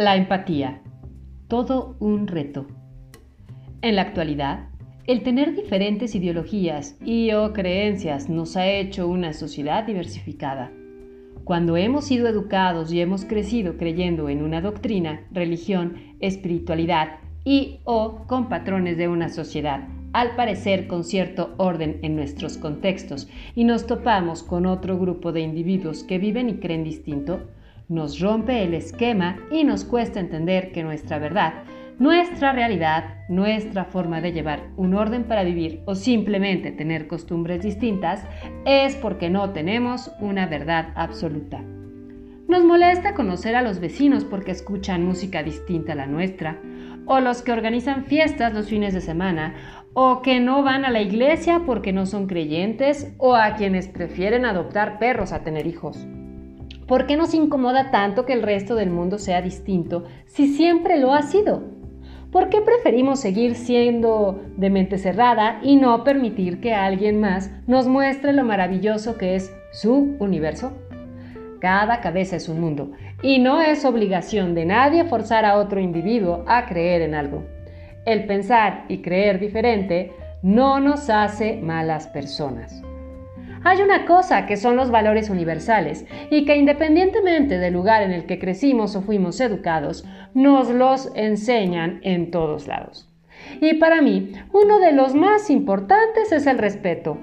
La empatía. Todo un reto. En la actualidad, el tener diferentes ideologías y o creencias nos ha hecho una sociedad diversificada. Cuando hemos sido educados y hemos crecido creyendo en una doctrina, religión, espiritualidad y o con patrones de una sociedad, al parecer con cierto orden en nuestros contextos, y nos topamos con otro grupo de individuos que viven y creen distinto, nos rompe el esquema y nos cuesta entender que nuestra verdad, nuestra realidad, nuestra forma de llevar un orden para vivir o simplemente tener costumbres distintas es porque no tenemos una verdad absoluta. Nos molesta conocer a los vecinos porque escuchan música distinta a la nuestra, o los que organizan fiestas los fines de semana, o que no van a la iglesia porque no son creyentes, o a quienes prefieren adoptar perros a tener hijos. ¿Por qué nos incomoda tanto que el resto del mundo sea distinto si siempre lo ha sido? ¿Por qué preferimos seguir siendo de mente cerrada y no permitir que alguien más nos muestre lo maravilloso que es su universo? Cada cabeza es un mundo y no es obligación de nadie forzar a otro individuo a creer en algo. El pensar y creer diferente no nos hace malas personas. Hay una cosa que son los valores universales y que independientemente del lugar en el que crecimos o fuimos educados, nos los enseñan en todos lados. Y para mí, uno de los más importantes es el respeto.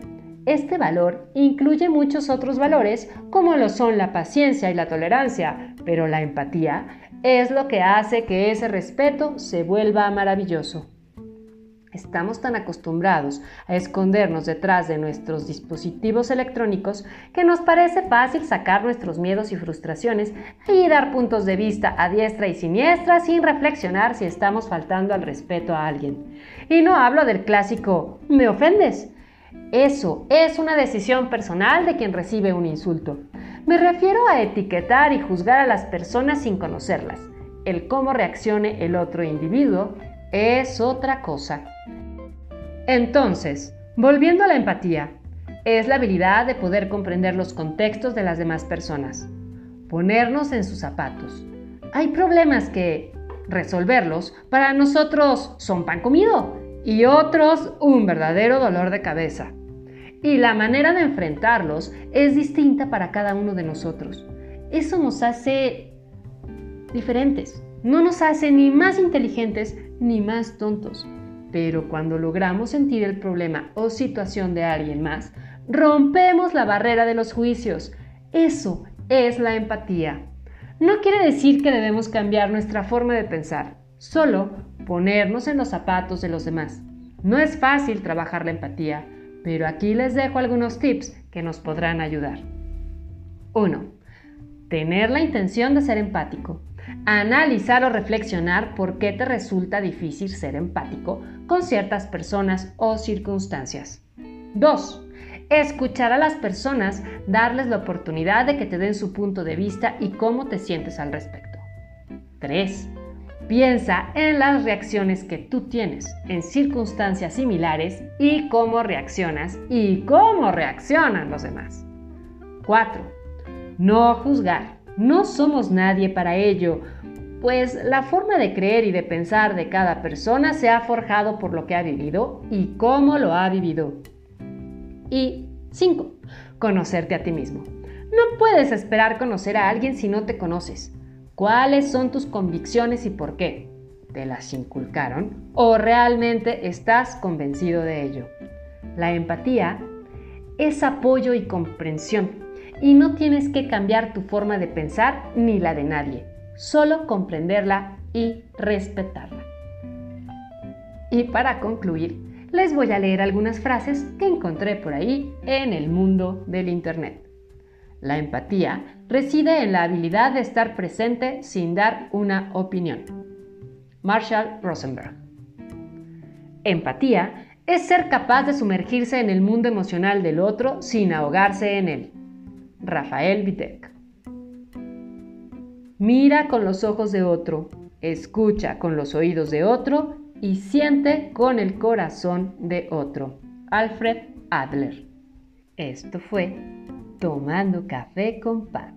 Este valor incluye muchos otros valores como lo son la paciencia y la tolerancia, pero la empatía es lo que hace que ese respeto se vuelva maravilloso. Estamos tan acostumbrados a escondernos detrás de nuestros dispositivos electrónicos que nos parece fácil sacar nuestros miedos y frustraciones y dar puntos de vista a diestra y siniestra sin reflexionar si estamos faltando al respeto a alguien. Y no hablo del clásico ¿me ofendes? Eso es una decisión personal de quien recibe un insulto. Me refiero a etiquetar y juzgar a las personas sin conocerlas. El cómo reaccione el otro individuo es otra cosa. Entonces, volviendo a la empatía, es la habilidad de poder comprender los contextos de las demás personas, ponernos en sus zapatos. Hay problemas que resolverlos para nosotros son pan comido y otros un verdadero dolor de cabeza. Y la manera de enfrentarlos es distinta para cada uno de nosotros. Eso nos hace diferentes. No nos hace ni más inteligentes ni más tontos. Pero cuando logramos sentir el problema o situación de alguien más, rompemos la barrera de los juicios. Eso es la empatía. No quiere decir que debemos cambiar nuestra forma de pensar, solo ponernos en los zapatos de los demás. No es fácil trabajar la empatía, pero aquí les dejo algunos tips que nos podrán ayudar. 1. Tener la intención de ser empático analizar o reflexionar por qué te resulta difícil ser empático con ciertas personas o circunstancias. 2. Escuchar a las personas, darles la oportunidad de que te den su punto de vista y cómo te sientes al respecto. 3. Piensa en las reacciones que tú tienes en circunstancias similares y cómo reaccionas y cómo reaccionan los demás. 4. No juzgar. No somos nadie para ello, pues la forma de creer y de pensar de cada persona se ha forjado por lo que ha vivido y cómo lo ha vivido. Y 5. Conocerte a ti mismo. No puedes esperar conocer a alguien si no te conoces. ¿Cuáles son tus convicciones y por qué? ¿Te las inculcaron o realmente estás convencido de ello? La empatía es apoyo y comprensión y no tienes que cambiar tu forma de pensar ni la de nadie, solo comprenderla y respetarla. Y para concluir, les voy a leer algunas frases que encontré por ahí en el mundo del Internet. La empatía reside en la habilidad de estar presente sin dar una opinión. Marshall Rosenberg. Empatía es ser capaz de sumergirse en el mundo emocional del otro sin ahogarse en él. Rafael Vitek. Mira con los ojos de otro, escucha con los oídos de otro y siente con el corazón de otro. Alfred Adler. Esto fue Tomando Café con Pat.